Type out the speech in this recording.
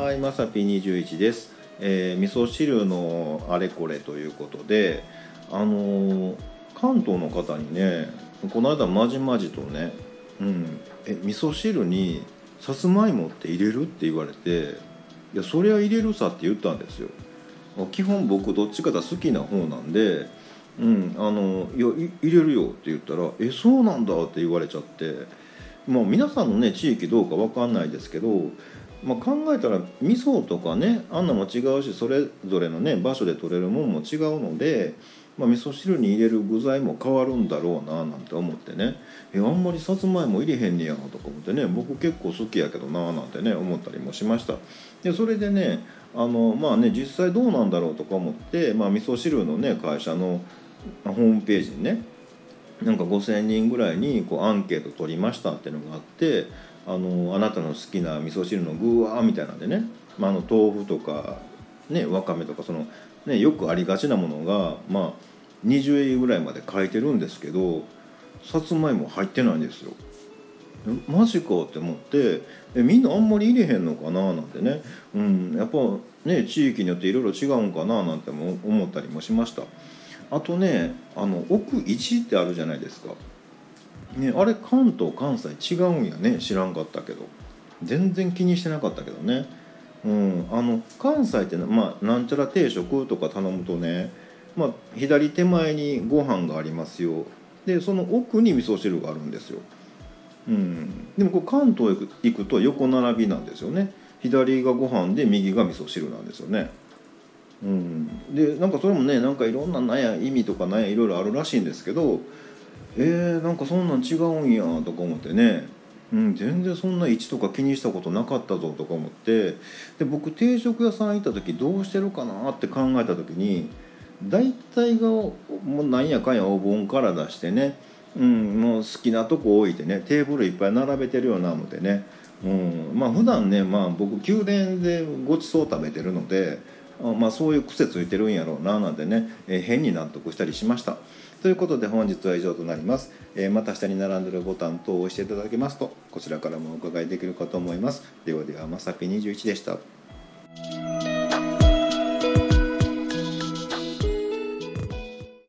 はいまさぴ21です、えー味噌汁のあれこれということであのー関東の方にねこの間まじまじとね「うん、え味噌汁にさつまいもって入れる?」って言われて「いやそりゃ入れるさ」って言ったんですよ基本僕どっちかが好きな方なんで「うんあのいや入れるよ」って言ったら「えそうなんだ」って言われちゃってまあ皆さんのね地域どうかわかんないですけど、まあ、考えたら味噌とかねあんなも違うしそれぞれのね場所で取れるもんも違うので、まあ、味噌汁に入れる具材も変わるんだろうななんて思ってね。えあんまりさつまいも入れへんねやとか思ってね。僕結構好きやけどななんてね思ったりもしました。でそれでねあのまあね実際どうなんだろうとか思って、まあ、味噌汁のね会社のホームページにねなんか5,000人ぐらいにこうアンケート取りましたっていうのがあってあのあなたの好きな味噌汁の具はみたいなんでね、まあ、あの豆腐とか、ね、わかめとかその、ね、よくありがちなものが、まあ、20位ぐらいまで書いてるんですけどさつまいも入ってないんですよ。マジかって思ってえみんなあんまり入れへんのかな？なんてね、うん、やっぱね地域によっていろいろ違うんかな？なんても思ったりもしました。あとねあの奥1ってあるじゃないですか、ね、あれ関東関西違うんやね。知らんかったけど。全然気にしてなかったけどね、うん、あの関西って,、まあ、なんちゃら定食とか頼むとね、まあ、左手前にご飯がありますよ。でその奥に味噌汁があるんですよ、うん、でもこう関東行く行くと横並びなんですよね。左がご飯で右が味噌汁なんですよね。うん、でなんかそれもねなんかいろんななんや意味とかないろいろあるらしいんですけどえー、なんかそんなん違うんやとか思ってね、うん、全然そんな位置とか気にしたことなかったぞとか思って。で僕定食屋さん行った時どうしてるかなって考えた時に大体がもうなんやかんやお盆から出してね、うん、もう好きなとこ置いてねテーブルいっぱい並べてるようなのでね、うん、まあ普段ね、まあ、僕宮殿でごちそう食べてるので。まあ、そういう癖ついてるんやろうななんてね、えー変に納得したりしました。ということで本日は以上となります。えーまた下に並んでるボタン等を押していただけますとこちらからもお伺いできるかと思います。ではではまさぴ21でした。